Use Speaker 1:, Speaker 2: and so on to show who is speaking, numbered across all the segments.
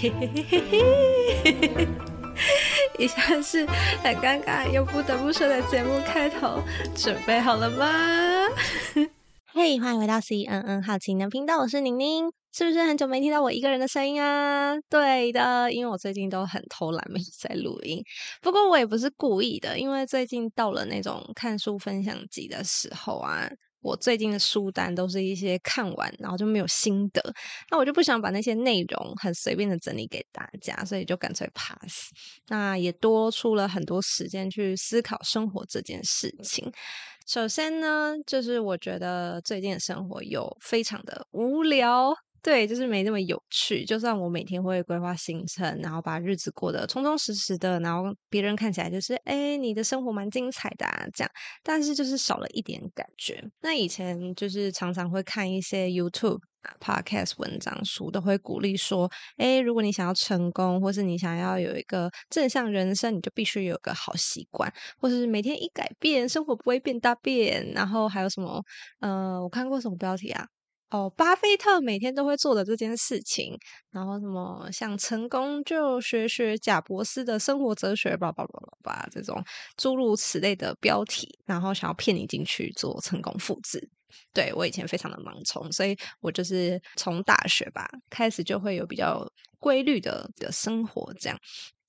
Speaker 1: 嘿嘿嘿嘿嘿，以下是很尴尬又不得不说的节目开头，准备好了吗？嘿，欢迎回到 CNN 好奇的频道，我是宁宁。是不是很久没听到我一个人的声音啊？对的，因为我最近都很偷懒，没有在录音。不过我也不是故意的，因为最近到了那种看书分享集的时候啊。我最近的书单都是一些看完然后就没有心得，那我就不想把那些内容很随便的整理给大家，所以就干脆 pass。那也多出了很多时间去思考生活这件事情。首先呢，就是我觉得最近的生活有非常的无聊。对，就是没那么有趣。就算我每天会规划行程，然后把日子过得充充实实的，然后别人看起来就是，哎，你的生活蛮精彩的啊，这样，但是就是少了一点感觉。那以前就是常常会看一些 YouTube、Podcast 文章书，都会鼓励说，哎，如果你想要成功，或是你想要有一个正向人生，你就必须有个好习惯，或是每天一改变，生活不会变大变。然后还有什么？呃，我看过什么标题啊？哦，巴菲特每天都会做的这件事情，然后什么想成功就学学贾伯斯的生活哲学，吧吧吧吧吧，这种诸如此类的标题，然后想要骗你进去做成功复制。对，我以前非常的盲从，所以我就是从大学吧开始就会有比较规律的的生活这样。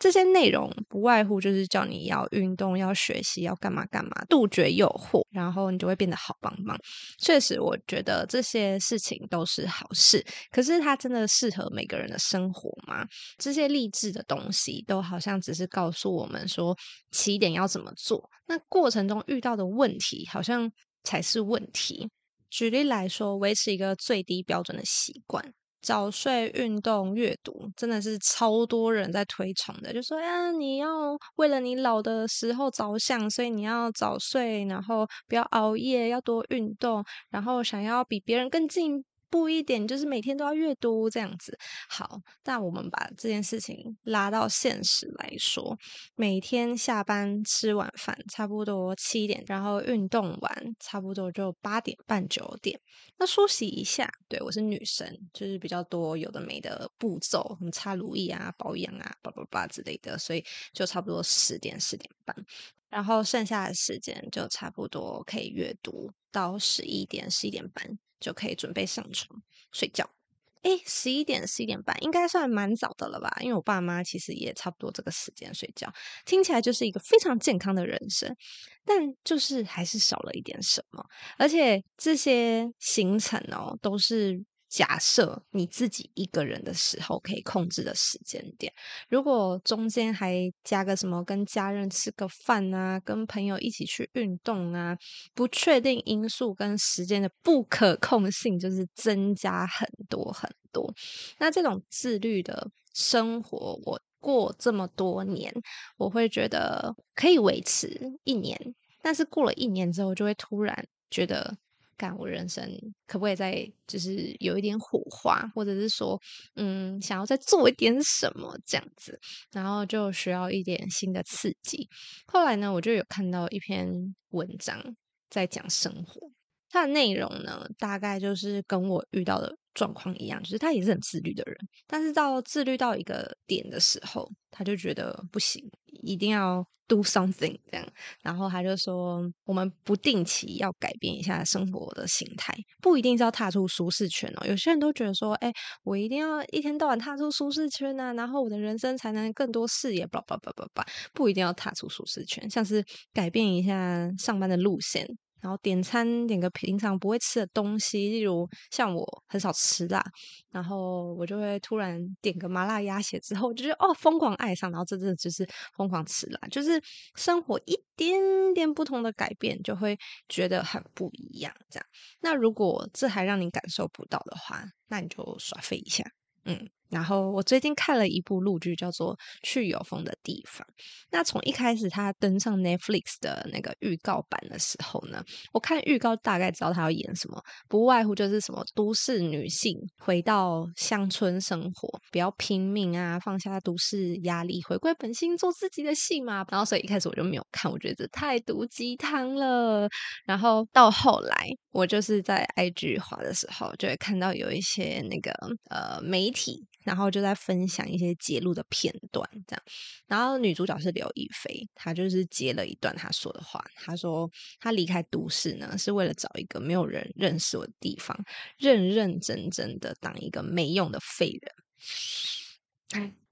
Speaker 1: 这些内容不外乎就是叫你要运动、要学习、要干嘛干嘛，杜绝诱惑，然后你就会变得好棒棒。确实，我觉得这些事情都是好事。可是，它真的适合每个人的生活吗？这些励志的东西都好像只是告诉我们说起点要怎么做，那过程中遇到的问题好像才是问题。举例来说，维持一个最低标准的习惯。早睡、运动、阅读，真的是超多人在推崇的。就说呀，你要为了你老的时候着想，所以你要早睡，然后不要熬夜，要多运动，然后想要比别人更进。步一点，就是每天都要阅读这样子。好，但我们把这件事情拉到现实来说，每天下班吃晚饭差不多七点，然后运动完差不多就八点半九点。那梳洗一下，对，我是女生，就是比较多有的没的步骤，什么擦乳液啊、保养啊、叭叭叭之类的，所以就差不多十点十点半，然后剩下的时间就差不多可以阅读到十一点十一点半。就可以准备上床睡觉。诶，十一点、十一点半应该算蛮早的了吧？因为我爸妈其实也差不多这个时间睡觉，听起来就是一个非常健康的人生。但就是还是少了一点什么，而且这些行程哦，都是。假设你自己一个人的时候可以控制的时间点，如果中间还加个什么跟家人吃个饭啊，跟朋友一起去运动啊，不确定因素跟时间的不可控性就是增加很多很多。那这种自律的生活，我过这么多年，我会觉得可以维持一年，但是过了一年之后，就会突然觉得。看我人生可不可以再就是有一点火花，或者是说，嗯，想要再做一点什么这样子，然后就需要一点新的刺激。后来呢，我就有看到一篇文章在讲生活，他的内容呢，大概就是跟我遇到的状况一样，就是他也是很自律的人，但是到自律到一个点的时候，他就觉得不行，一定要。Do something 这样，然后他就说，我们不定期要改变一下生活的形态，不一定是要踏出舒适圈哦。有些人都觉得说，哎，我一定要一天到晚踏出舒适圈啊，然后我的人生才能更多视野，叭叭叭叭叭，不一定要踏出舒适圈，像是改变一下上班的路线。然后点餐点个平常不会吃的东西，例如像我很少吃辣，然后我就会突然点个麻辣鸭血，之后就觉得哦，疯狂爱上，然后这真的就是疯狂吃辣，就是生活一点点不同的改变，就会觉得很不一样。这样，那如果这还让你感受不到的话，那你就耍废一下，嗯。然后我最近看了一部陆剧，叫做《去有风的地方》。那从一开始他登上 Netflix 的那个预告版的时候呢，我看预告大概知道他要演什么，不外乎就是什么都市女性回到乡村生活，不要拼命啊，放下都市压力，回归本心，做自己的戏嘛。然后所以一开始我就没有看，我觉得这太毒鸡汤了。然后到后来，我就是在 IG 滑的时候，就会看到有一些那个呃媒体。然后就在分享一些揭露的片段，这样。然后女主角是刘亦菲，她就是接了一段她说的话，她说她离开都市呢，是为了找一个没有人认识我的地方，认认真真的当一个没用的废人。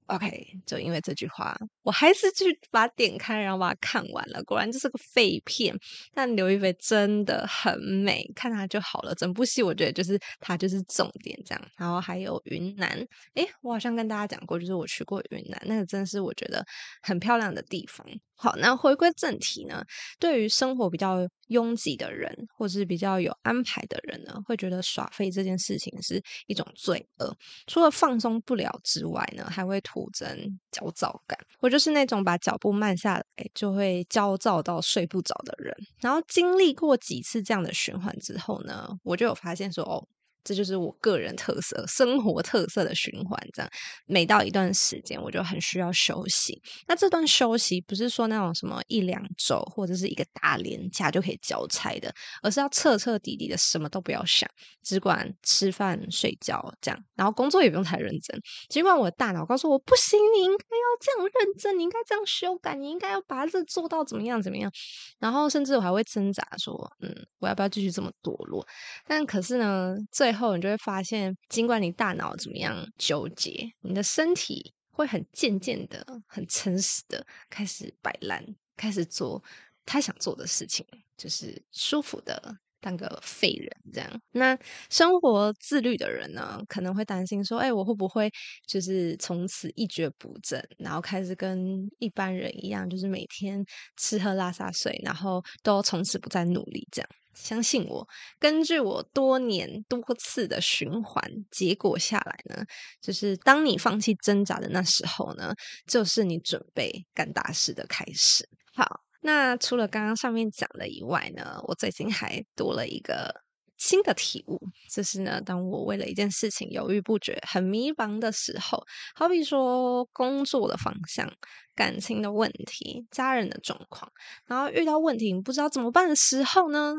Speaker 1: OK，就因为这句话，我还是去把它点开，然后把它看完了。果然这是个废片，但刘亦菲真的很美，看她就好了。整部戏我觉得就是她就是重点这样。然后还有云南，诶，我好像跟大家讲过，就是我去过云南，那个真是我觉得很漂亮的地方。好，那回归正题呢，对于生活比较拥挤的人，或是比较有安排的人呢，会觉得耍废这件事情是一种罪恶。除了放松不了之外呢，还会徒增焦躁感。我就是那种把脚步慢下来就会焦躁到睡不着的人。然后经历过几次这样的循环之后呢，我就有发现说，哦。这就是我个人特色、生活特色的循环。这样，每到一段时间，我就很需要休息。那这段休息不是说那种什么一两周或者是一个大连假就可以交差的，而是要彻彻底底的什么都不要想，只管吃饭睡觉这样。然后工作也不用太认真，尽管我的大脑告诉我不行，你应该要这样认真，你应该这样修改，你应该要把这做到怎么样怎么样。然后甚至我还会挣扎说，嗯，我要不要继续这么堕落？但可是呢，最后。后你就会发现，尽管你大脑怎么样纠结，你的身体会很渐渐的、很诚实的开始摆烂，开始做他想做的事情，就是舒服的当个废人这样。那生活自律的人呢，可能会担心说：“哎，我会不会就是从此一蹶不振，然后开始跟一般人一样，就是每天吃喝拉撒睡，然后都从此不再努力这样？”相信我，根据我多年多次的循环结果下来呢，就是当你放弃挣扎的那时候呢，就是你准备干大事的开始。好，那除了刚刚上面讲的以外呢，我最近还多了一个新的体悟，就是呢，当我为了一件事情犹豫不决、很迷茫的时候，好比说工作的方向、感情的问题、家人的状况，然后遇到问题不知道怎么办的时候呢，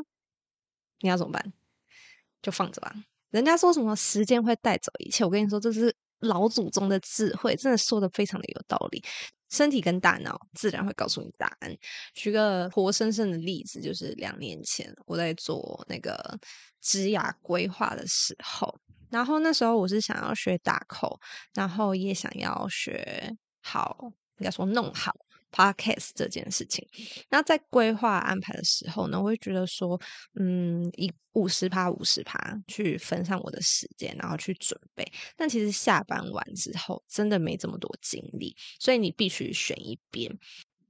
Speaker 1: 你要怎么办？就放着吧。人家说什么时间会带走一切，我跟你说，这是老祖宗的智慧，真的说的非常的有道理。身体跟大脑自然会告诉你答案。举个活生生的例子，就是两年前我在做那个职涯规划的时候，然后那时候我是想要学打口然后也想要学好，应该说弄好。Podcast 这件事情，那在规划安排的时候呢，我会觉得说，嗯，以五十趴五十趴去分散我的时间，然后去准备。但其实下班完之后，真的没这么多精力，所以你必须选一边。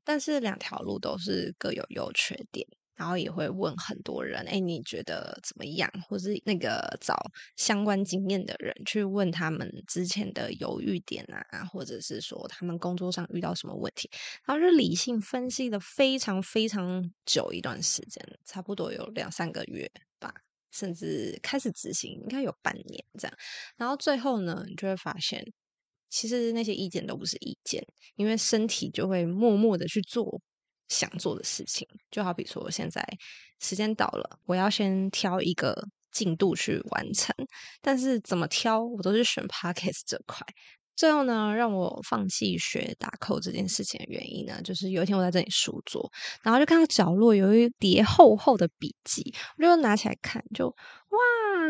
Speaker 1: 但是两条路都是各有优缺点。然后也会问很多人，哎，你觉得怎么样？或是那个找相关经验的人去问他们之前的犹豫点啊，或者是说他们工作上遇到什么问题，然后就理性分析了非常非常久一段时间，差不多有两三个月吧，甚至开始执行应该有半年这样。然后最后呢，你就会发现，其实那些意见都不是意见，因为身体就会默默的去做。想做的事情，就好比说，现在时间到了，我要先挑一个进度去完成，但是怎么挑，我都是选 Podcast 这块。最后呢，让我放弃学打扣这件事情的原因呢，就是有一天我在这里书桌，然后就看到角落有一叠厚厚的笔记，我就拿起来看，就哇，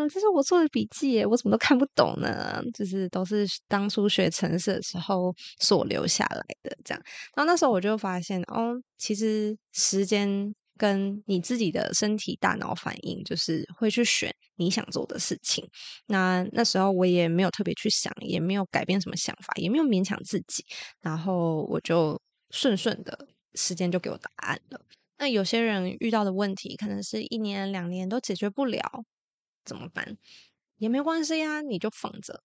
Speaker 1: 这是我做的笔记，我怎么都看不懂呢？就是都是当初学程式的时候所留下来的这样。然后那时候我就发现，哦，其实时间。跟你自己的身体、大脑反应，就是会去选你想做的事情。那那时候我也没有特别去想，也没有改变什么想法，也没有勉强自己。然后我就顺顺的，时间就给我答案了。那有些人遇到的问题，可能是一年、两年都解决不了，怎么办？也没关系呀，你就放着。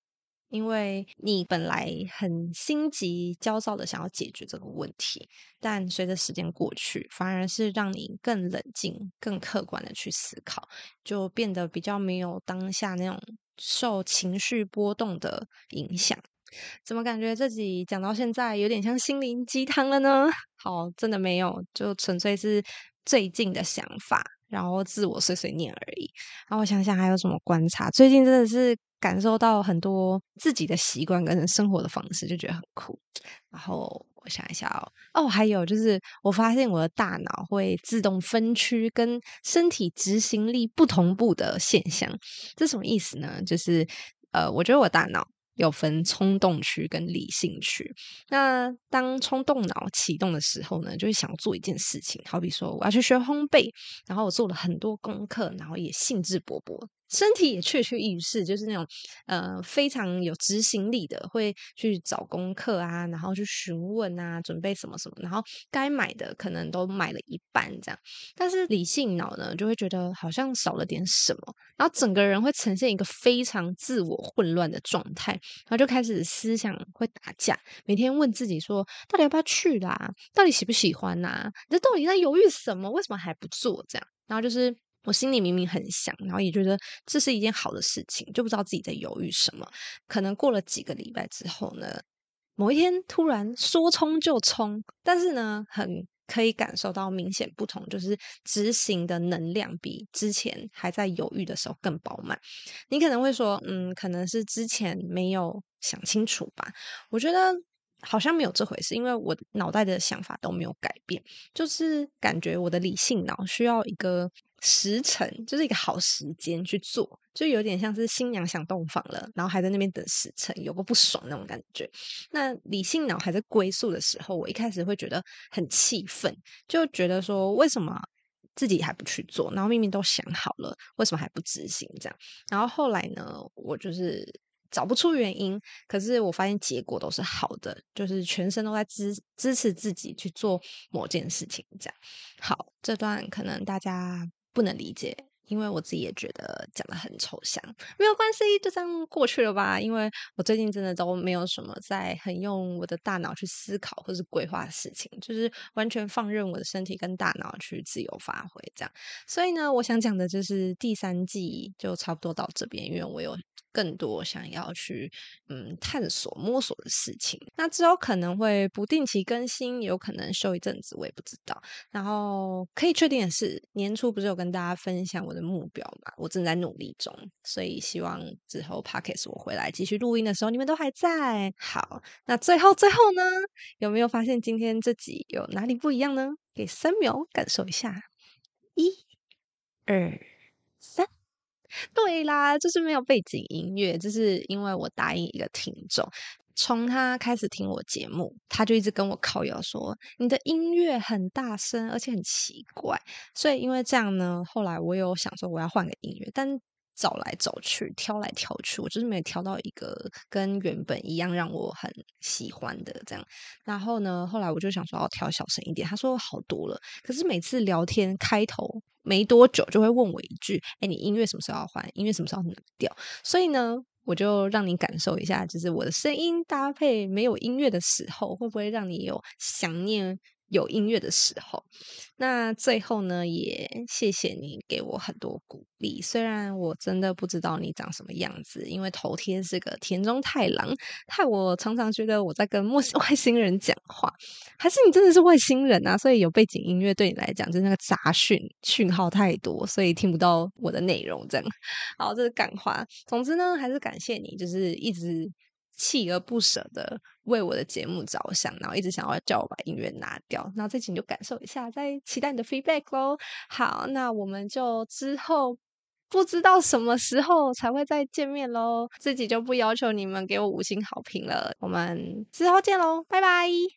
Speaker 1: 因为你本来很心急、焦躁的想要解决这个问题，但随着时间过去，反而是让你更冷静、更客观的去思考，就变得比较没有当下那种受情绪波动的影响。怎么感觉自己讲到现在有点像心灵鸡汤了呢？好，真的没有，就纯粹是最近的想法，然后自我碎碎念而已。然后我想想还有什么观察，最近真的是。感受到很多自己的习惯跟生活的方式，就觉得很酷。然后我想一下哦，哦，还有就是我发现我的大脑会自动分区跟身体执行力不同步的现象，这什么意思呢？就是呃，我觉得我大脑。有分冲动区跟理性区。那当冲动脑启动的时候呢，就会想做一件事情，好比说我要去学烘焙，然后我做了很多功课，然后也兴致勃勃。身体也确确实实，就是那种呃非常有执行力的，会去找功课啊，然后去询问啊，准备什么什么，然后该买的可能都买了一半这样。但是理性脑呢，就会觉得好像少了点什么，然后整个人会呈现一个非常自我混乱的状态，然后就开始思想会打架，每天问自己说，到底要不要去啦？到底喜不喜欢呐、你这到底在犹豫什么？为什么还不做？这样，然后就是。我心里明明很想，然后也觉得这是一件好的事情，就不知道自己在犹豫什么。可能过了几个礼拜之后呢，某一天突然说冲就冲，但是呢，很可以感受到明显不同，就是执行的能量比之前还在犹豫的时候更饱满。你可能会说，嗯，可能是之前没有想清楚吧。我觉得好像没有这回事，因为我脑袋的想法都没有改变，就是感觉我的理性脑需要一个。时辰就是一个好时间去做，就有点像是新娘想洞房了，然后还在那边等时辰，有个不爽那种感觉。那理性脑还在归宿的时候，我一开始会觉得很气愤，就觉得说为什么自己还不去做，然后明明都想好了，为什么还不执行这样？然后后来呢，我就是找不出原因，可是我发现结果都是好的，就是全身都在支支持自己去做某件事情这样。好，这段可能大家。不能理解，因为我自己也觉得讲得很抽象，没有关系，就这样过去了吧。因为我最近真的都没有什么在很用我的大脑去思考或是规划事情，就是完全放任我的身体跟大脑去自由发挥这样。所以呢，我想讲的就是第三季就差不多到这边，因为我有。更多想要去嗯探索摸索的事情，那之后可能会不定期更新，有可能休一阵子，我也不知道。然后可以确定的是，年初不是有跟大家分享我的目标嘛？我正在努力中，所以希望之后 Podcast 我回来继续录音的时候，你们都还在。好，那最后最后呢，有没有发现今天这集有哪里不一样呢？给三秒感受一下，一、二、三。对啦，就是没有背景音乐，就是因为我答应一个听众，从他开始听我节目，他就一直跟我靠谣说你的音乐很大声，而且很奇怪。所以因为这样呢，后来我有想说我要换个音乐，但找来找去，挑来挑去，我就是没有挑到一个跟原本一样让我很喜欢的这样。然后呢，后来我就想说要调小声一点，他说好多了，可是每次聊天开头。没多久就会问我一句：“哎，你音乐什么时候要换？音乐什么时候能掉？”所以呢，我就让你感受一下，就是我的声音搭配没有音乐的时候，会不会让你有想念？有音乐的时候，那最后呢，也谢谢你给我很多鼓励。虽然我真的不知道你长什么样子，因为头贴是个田中太郎，害我常常觉得我在跟陌生 外星人讲话。还是你真的是外星人啊？所以有背景音乐对你来讲就是那个杂讯讯号太多，所以听不到我的内容。这样，好，这是感话。总之呢，还是感谢你，就是一直。锲而不舍的为我的节目着想，然后一直想要叫我把音乐拿掉，那这期你就感受一下，再期待你的 feedback 喽。好，那我们就之后不知道什么时候才会再见面喽。自己就不要求你们给我五星好评了，我们之后见喽，拜拜。